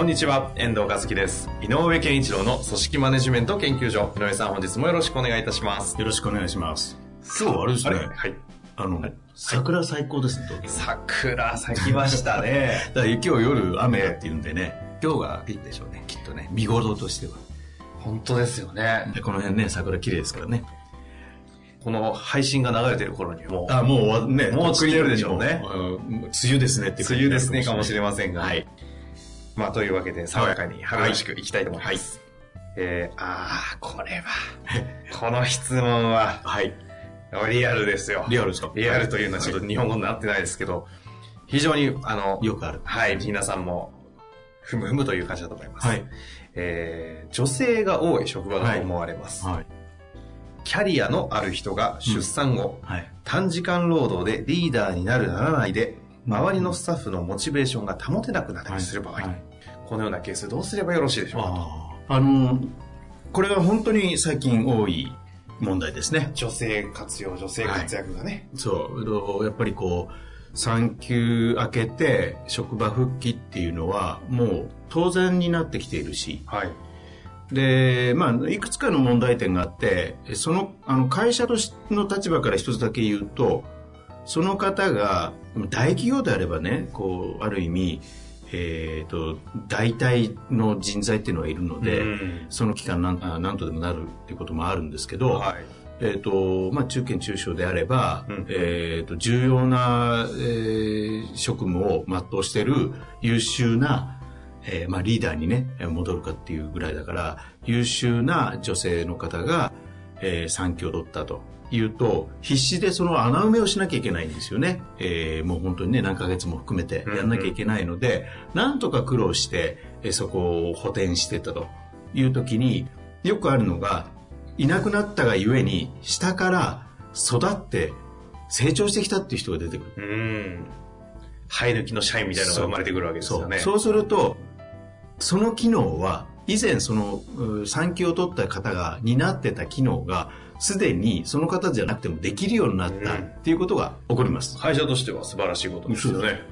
こんにちは、遠藤和樹です。井上健一郎の組織マネジメント研究所。井上さん、本日もよろしくお願いいたします。よろしくお願いします。今日はあれですね。はい。あの、桜最高ですね、東京。桜咲きましたね。だ今日夜雨だっていうんでね、今日がいいでしょうね、きっとね。見頃としては。本当ですよね。でこの辺ね、桜綺麗ですからね。この配信が流れてる頃にはもう、あ、もうね、もうとっくに散ってるでしょうねうん梅雨ですねって梅雨ですねかもしれまませんが。はい。まあ、というわけで、爽やかに春らしくいきたいと思います。えー、あー、これは、この質問は、はい。リアルですよ。リアルですか？リアルというのはちょっと日本語になってないですけど、非常に、あの、よくある。はい、皆さんも、ふむふむという感じだと思います。はい。えー女性が多い職場だと思われます。はい。キャリアのある人が出産後、はい。短時間労働でリーダーになるならないで、周りのスタッフのモチベーションが保てなくなったりする場合、はいこのようなケースどうすればよろしいでしょうかあーあの、これは本当に最近多い問題ですね。女性活用、女性活躍がね。そう、やっぱりこう、産休明けて職場復帰っていうのはもう当然になってきているし、はい。で、まあ、いくつかの問題点があって、その、あの、会社としの立場から一つだけ言うと、その方が大企業であればね、こう、ある意味、えっ、と、大体の人材っていうのがいるので、うん。その期間なんあなんとでもなるっていうこともあるんですけど、はい。えっ、と、まあ、中堅中小であれば、うん。えっ、と、重要な、えー職務を全うしている優秀な、えーまあ、リーダーにね、戻るかっていうぐらいだから、優秀な女性の方が、えー産休を取ったというと、必死でその穴埋めをしなきゃいけないんですよね。えーもう本当にね、何ヶ月も含めてやんなきゃいけないので、なんとか苦労して、えーそこを補填してったという時に、よくあるのが、いなくなったがゆえに、下から育って成長してきたっていう人が出てくる。うん。生え抜きの社員みたいなのが生まれてくるわけですよね。そうすると、その機能は、以前そのう産休を取った方が担ってた機能が、すでにその方じゃなくてもできるようになったうんっていうことが起こります。会社としては素晴らしいことですよね。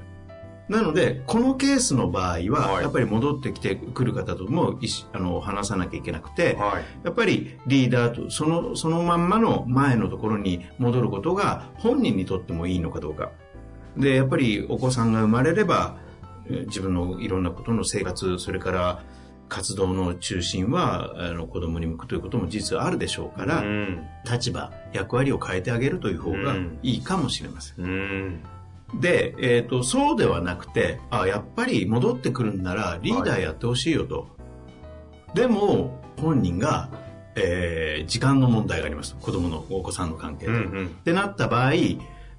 なので、このケースの場合はやっぱり戻ってきてくる方ともあの話さなきゃいけなくて、はい。やっぱりリーダーとそのそのまんまの前のところに戻ることが本人にとってもいいのかどうかでやっぱりお子さんが生まれればえー自分のいろんなことの生活それから活動の中心はあの子供に向くということも事実あるでしょうから、うん。立場役割を変えてあげるという方がうんいいかもしれません、うん。で、えー、とそうではなくてあやっぱり戻ってくるんならリーダーやってほしいよと、でも本人が、えー時間の問題があります子供のお子さんの関係で、っうんうん。てなった場合、え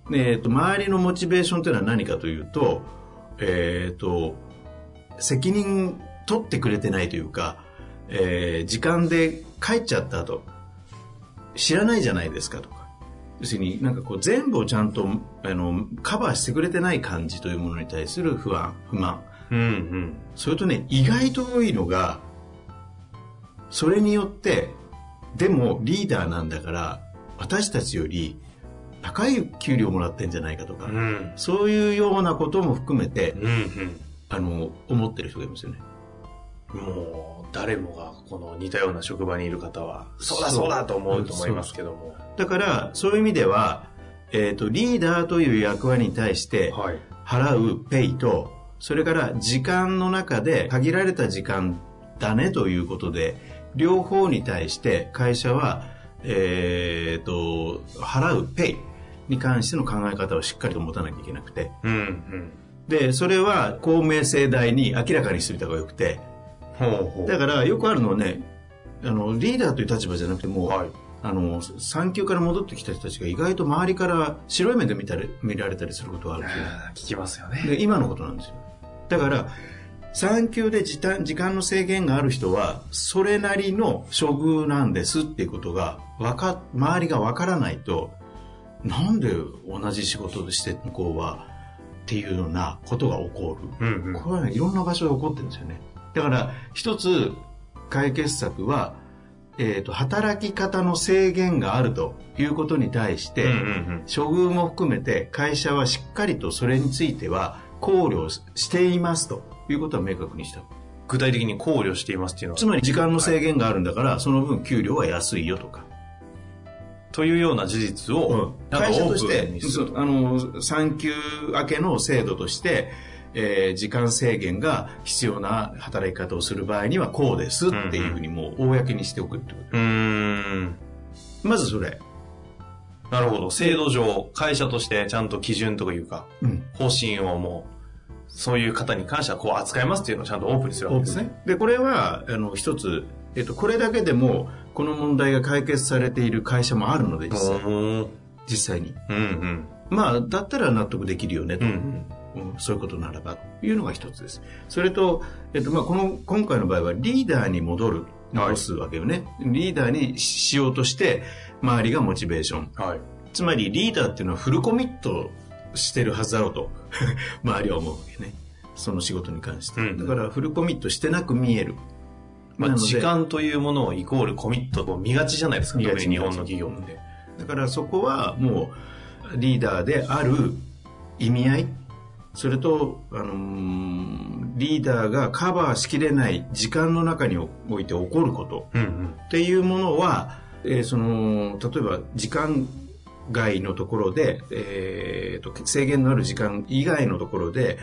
ー、と周りのモチベーションというのは何かというと,、えー、と責任取ってくれてないというか、えー時間で帰っちゃったと知らないじゃないですかとか要するになんかこう全部をちゃんとあのカバーしてくれてない感じというものに対する不安不満うんうん。それとね意外と多いのがそれによってでもリーダーなんだから私たちより高い給料もらってんじゃないかとか、うん。そういうようなことも含めてうんうん。あの思ってる人がいますよねもう、誰もがこの似たような職場にいる方は、そうだそうだと思うと思いますけども。だからそういう意味では、えー、とリーダーという役割に対してはい。払うペイとそれから時間の中で限られた時間だねということで両方に対して会社は、えー、と払うペイに関しての考え方をしっかりと持たなきゃいけなくてうんうん。でそれは公明正大に明らかにしておいた方がよくて。だからよくあるのはねあのリーダーという立場じゃなくても、はい。あの、産休から戻ってきた人たちが意外と周りから白い目で見たり見られたりすることがあるんですよ。聞きますよね。で、今のことなんですよ。だから、産休で時間時間の制限がある人は、それなりの処遇なんですっていうことが、わか、周りがわからないと、なんで同じ仕事でして向こうは、っていうようなことが起こる。うんうん。これはね、いろんな場所で起こってるんですよね。だから、一つ解決策は、えっ、と、働き方の制限があるということに対して、うんうんうん処遇も含めて会社はしっかりとそれについては考慮していますということは明確にした。具体的に考慮していますっていうのはつまり時間の制限があるんだから、その分給料は安いよとか。というような事実を、なんか会社としてあの産休明けの制度として、えー時間制限が必要な働き方をする場合にはこうですっていうふうにもう公にしておくってこと、うーん。まずそれ、なるほど。制度上、会社としてちゃんと基準というか、うん、方針をもう、そういう方に関してはこう扱いますっていうのをちゃんとオープンにするわけですね。でこれはあの一つ、えっと、これだけでもこの問題が解決されている会社もあるので実際。うん実際に。うん。まあだったら納得できるよねと、うん。うんそういうことならばというのが一つです。それと、えっとまあ、この今回の場合はリーダーに戻る戻すわけよね、リーダーにしようとして周りがモチベーション。はい。つまりリーダーっていうのはフルコミットしてるはずだろうと 周りは思うわけね。その仕事に関して、うんだからフルコミットしてなく見える。まあ、時間というものをイコールコミットと見がちじゃないですか、特に日本の企業って。だからそこはもうリーダーである意味合いそれと、あのーリーダーがカバーしきれない時間の中において起こることうんうん。っていうものは、えーその例えば時間外のところで、えーと制限のある時間以外のところで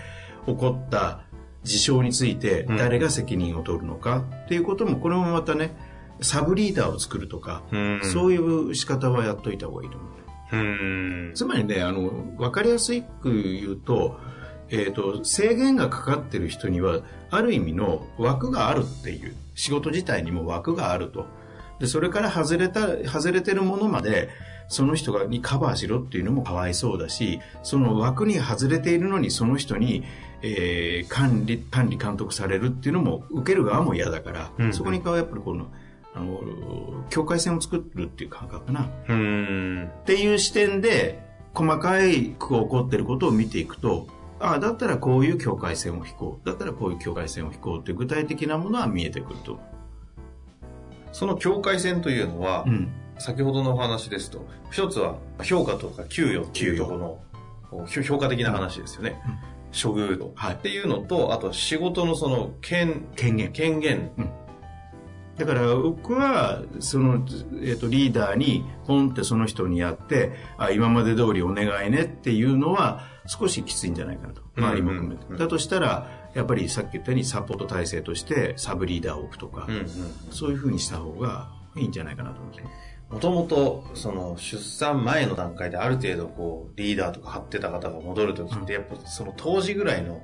起こった事象についてうん誰が責任を取るのか？っていうこともこれもまたねサブリーダーを作るとか、うんそういう仕方はやっといた方がいいと思う。うん。つまりね、あの、わかりやすく言うと、えっ、と、制限がかかってる人には、ある意味の枠があるっていう、仕事自体にも枠があると。で、それから外れた、外れてるものまで、その人がにカバーしろっていうのもかわいそうだし、その枠に外れているのにその人に、えー管理、管理監督されるっていうのも受ける側も嫌だから、うんそこにやっぱりこの、あの、境界線を作るっていう感覚かな。うん。っていう視点で細かい起こってることを見ていくとああだったらこういう境界線を引こう。だったらこういう境界線を引こうっていう具体的なものは見えてくると、その境界線というのは、うん、先ほどのお話ですと、一つは評価とか給与っていうところの評評価的な話ですよね。うん。処遇度、はい。っていうのと、あと仕事のその権、権限。権限。だから僕はその、えー、とリーダーにポンってその人にやってあ今まで通りお願いねっていうのは少しきついんじゃないかなと周りも含めて、うん。うんうんだとしたらやっぱりさっき言ったようにサポート体制としてサブリーダーを置くとか、うんうん。そういうふうにした方がいいんじゃないかなと思いますねもともと、その、出産前の段階である程度、こう、リーダーとか張ってた方が戻るときって、やっぱその当時ぐらいの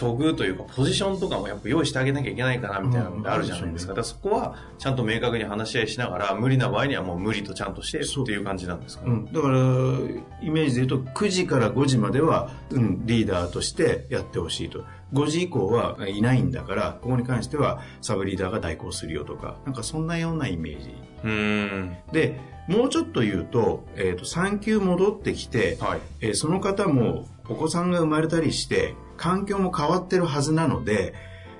処遇というか、ポジションとかもやっぱ用意してあげなきゃいけないかな、みたいなのってあるじゃないですか。うんだからそこは、ちゃんと明確に話し合いしながら、無理な場合にはもう無理とちゃんとしてそうっていう感じなんですかね。うん、だからイメージで言うと9時から5時までは、うん、リーダーとしてやってほしいと5時以降はいないんだからここに関してはサブリーダーが代行するよとかなんかそんなようなイメージうーん。でもうちょっと言うと,、えー、と産休戻ってきて、はい。えーその方もお子さんが生まれたりして環境も変わってるはずなので、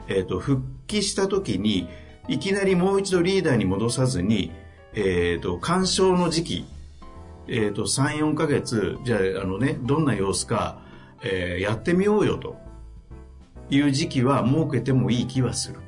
えー、と復帰した時にいきなりもう一度リーダーに戻さずに、えー、と干渉の時期、えー、と34ヶ月じゃああの、ね、どんな様子か、えーやってみようよと。いう時期は設けてもいい気はする。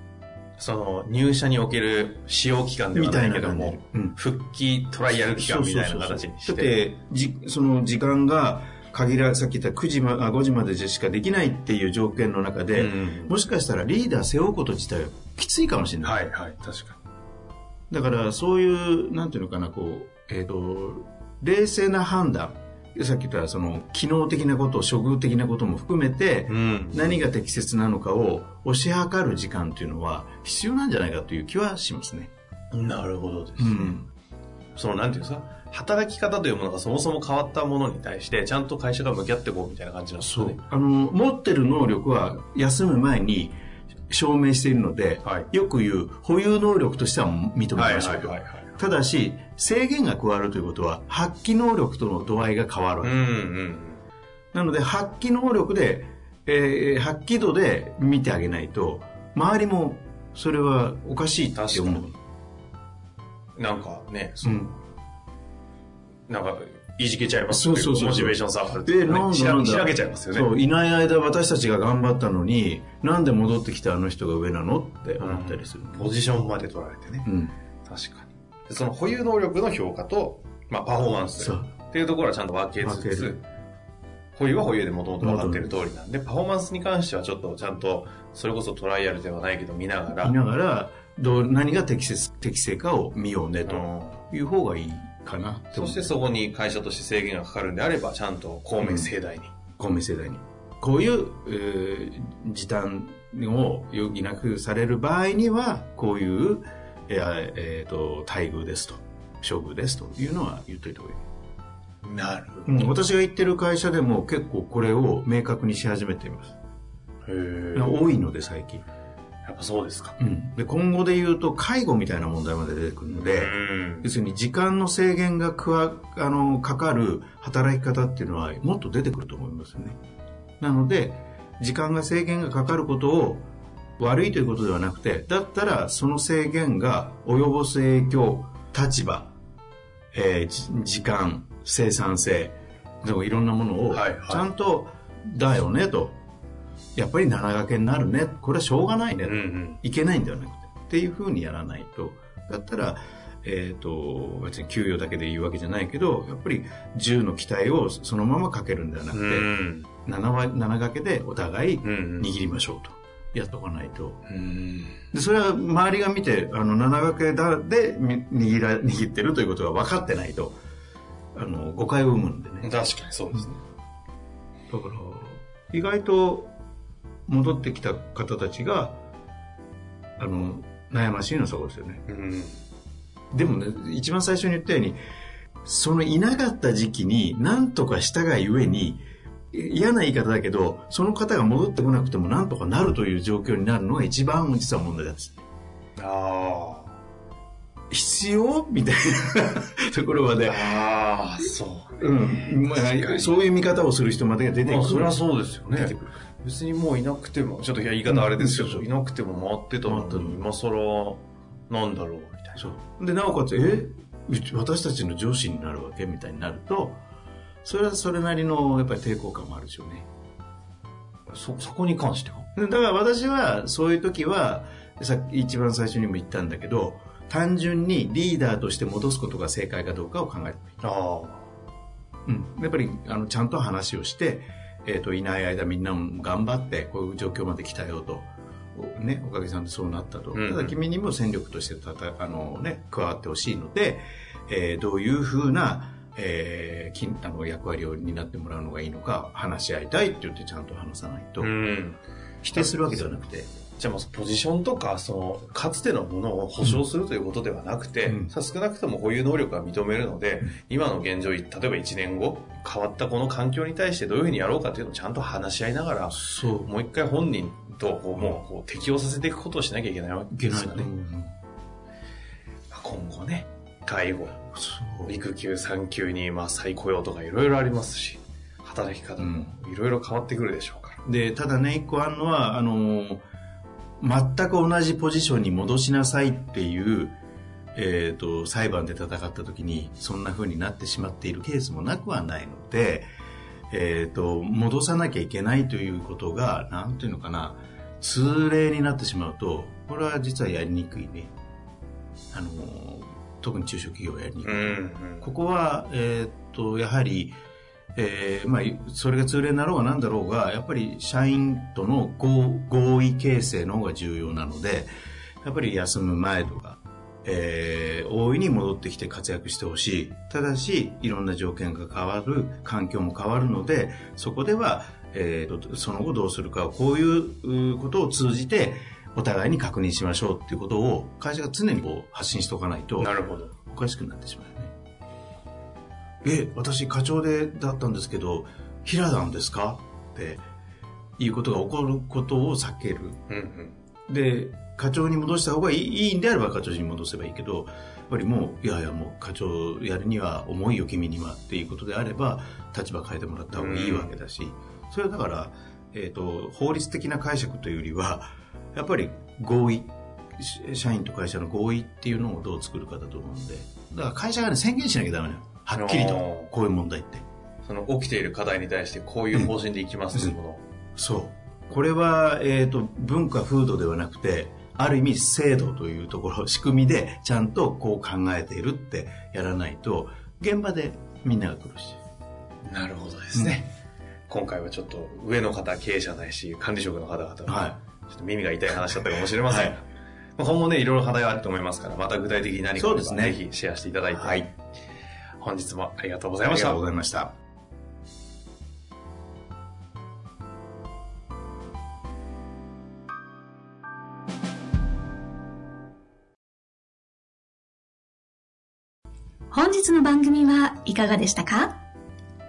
その、入社における使用期間ではないいけどもうん。復帰トライアル期間みたいな形にして。だってじその時間が限らさっき言った9時、ま、あ5時までしかできないっていう条件の中で、うんもしかしたらリーダー背負うこと自体はきついかもしれない、はいはい、確かだからそういうなんていうのかなこう、えー、と冷静な判断さっき言ったその機能的なこと処遇的なことも含めて、に。うん。何が適切なのかを推し量る時間っていうのは必要なんじゃないかという気はしますね。なるほどです。うん、そのなんていうんですか、働き方というものがそもそも変わったものに対して、ちゃんと会社が向き合っていこうみたいな感じなんですかね。あの、持ってる能力は休む前に証明しているので、はいよく言う保有能力としては認めはいましょう。ただし、制限が加わるということは、発揮能力との度合いが変わる。うんうん。なので、発揮能力で、えー発揮度で見てあげないと、周りもそれはおかしいって思う。なんかね、そうん。なんか、いじけちゃいますそうそうそうモチベーション下がるで、なんだなんだ。けちゃいますよね。そう、いない間私たちが頑張ったのに、なんで戻ってきたあの人が上なのって思ったりする。ポジションまで取られてね。うん。確かに。でその保有能力の評価と、まあ、パフォーマンスっていうところはちゃんと分けつつ保有は保有でもともと分かってる通りなんで、パフォーマンスに関してはちょっとちゃんと、それこそトライアルではないけど見ながら、見ながら、どう、何が適切、適正かを見ようね、うとんいう方がいいかなそしてそこに会社として制限がかかるんであれば、ちゃんと公明正大に。公明世代に。こういう、えー時短を余儀なくされる場合には、こういう、えーえーと、待遇ですと、処遇ですというのは言っといた方がいい。なるうん私が言ってる会社でも結構これを明確にし始めています。へえ。多いので最近。やっぱそうですか。で今後で言うと介護みたいな問題まで出てくるので、うん要するに時間の制限がくわあのかかる働き方っていうのはもっと出てくると思いますよね。なので時間が制限がかかることを悪いということではなくてだったらその制限が及ぼす影響立場、えーじ時間生産性でもいろんなものをちゃんとだよねとやっぱり7掛けになるね。これはしょうがないね、うんうん。いけないんではなくてっていうふうにやらないと。だったら、えー、と別に給与だけで言うわけじゃないけどやっぱり10の期待をそのままかけるんではなくて、うん。7, は7掛けでお互い握りましょうと。やっとかないと。うん。でそれは周りが見てあの7掛けだでみ握ら握ってるということが分かってないとあの誤解を生むんでね。確かにそうですね。だから意外と戻ってきた方たちがあの悩ましいのはそこですよね。うん。でもね一番最初に言ったようにそのいなかった時期に何とかしたがゆえに嫌な言い方だけどその方が戻ってこなくても何とかなるという状況になるのが一番実は問題なんです。あ必要？みたいなところまあ。で、ああ、そう。うん。まあ、そういう見方をする人までが出てくる。まあ、それはそうですよね別にもういなくても、ちょっといや言い方あれですけど、うんいなくても回ってたの今更、なんだろう、みたいな。そうでなおかつえ私たちの上司になるわけみたいになるとそれはそれなりのやっぱり抵抗感もあるでしょうね。そ、そこに関しては？だから私はそういう時はさっき一番最初にも言ったんだけど単純にリーダーとして戻すことが正解かどうかを考える、あうん、やっぱりあのちゃんと話をして、えー、といない間みんなも頑張ってこういう状況まで来たよと、おね、おかげさんでそうなったと、ただ君にも戦力としてたたあの、ね、加わってほしいので、えーどういうふうな、えー、金あの役割を担ってもらうのがいいのか話し合いたいって言ってちゃんと話さないと、うん。否定するわけではなくて。じゃあもうポジションとか、その、かつてのものを保証するということではなくて、うん。さ少なくとも保有能力が認めるので、今の現状、例えば1年後、変わったこの環境に対してどういうふうにやろうかというのをちゃんと話し合いながら、そう。もう一回本人とこうもうこう適応させていくことをしなきゃいけないわいけですかね。今後ね、介護、育休、産休に、まあ再雇用とかいろいろありますし、働き方もいろいろ変わってくるでしょうから。でただね一個あるのはあの全く同じポジションに戻しなさいっていう、えー、と裁判で戦った時にそんな風になってしまっているケースもなくはないので、えー、と戻さなきゃいけないということが何ていうのかな通例になってしまうとこれは実はやりにくいね。あの特に中小企業はやりにくい、うん、ここは、えーっと、やはり、えーまあ、それが通例になろうがなんだろうが、やっぱり社員との合合意形成の方が重要なので、やっぱり休む前とか、えー大いに戻ってきて活躍してほしい。ただし、いろんな条件が変わる、環境も変わるので、そこでは、えーとその後どうするか、こういううことを通じて、お互いに確認しましょうっていうことを会社が常にこう発信しておかないとなるほど。おかしくなってしまう。え、私課長でだったんですけど、平なんですか？っていうことが起こることを避ける。うんうん。で、課長に戻した方がいいいいんであれば課長に戻せばいいけど、やっぱりもう、いやいやもう課長やるには重いよ君にはっていうことであれば、立場変えてもらった方がいいわけだし、それはだから、えっ、と、法律的な解釈というよりは、やっぱり合意、し社員と会社の合意っていうのをどう作るかだと思うんで、だから会社がね、宣言しなきゃダメなのよ。はっきりとあのー、こういう問題って。その起きている課題に対してこういう方針でいきますっていうものを。そう。これは、えっ、と、文化、風土ではなくて、ある意味制度というところ、仕組みでちゃんとこう考えているってやらないと、現場でみんなが苦しい。なるほどですね。今回はちょっと上の方、経営者ないし、管理職の方々は、はちょっと耳が痛い話だったかもしれませんが、はいまあ今後ね、いろいろ課題はあると思いますから、また具体的に何かあればそうですねぜひシェアしていただいて、はい本日もありがとうごい。ざいましたありがとう。ございました。本日の番組はいかがでしたか？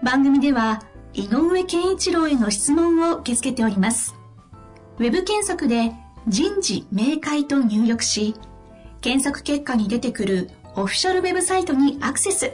番組では井上健一郎への質問を受け付けております。ウェブ検索で人事明快と入力し、検索結果に出てくるオフィシャルウェブサイトにアクセス。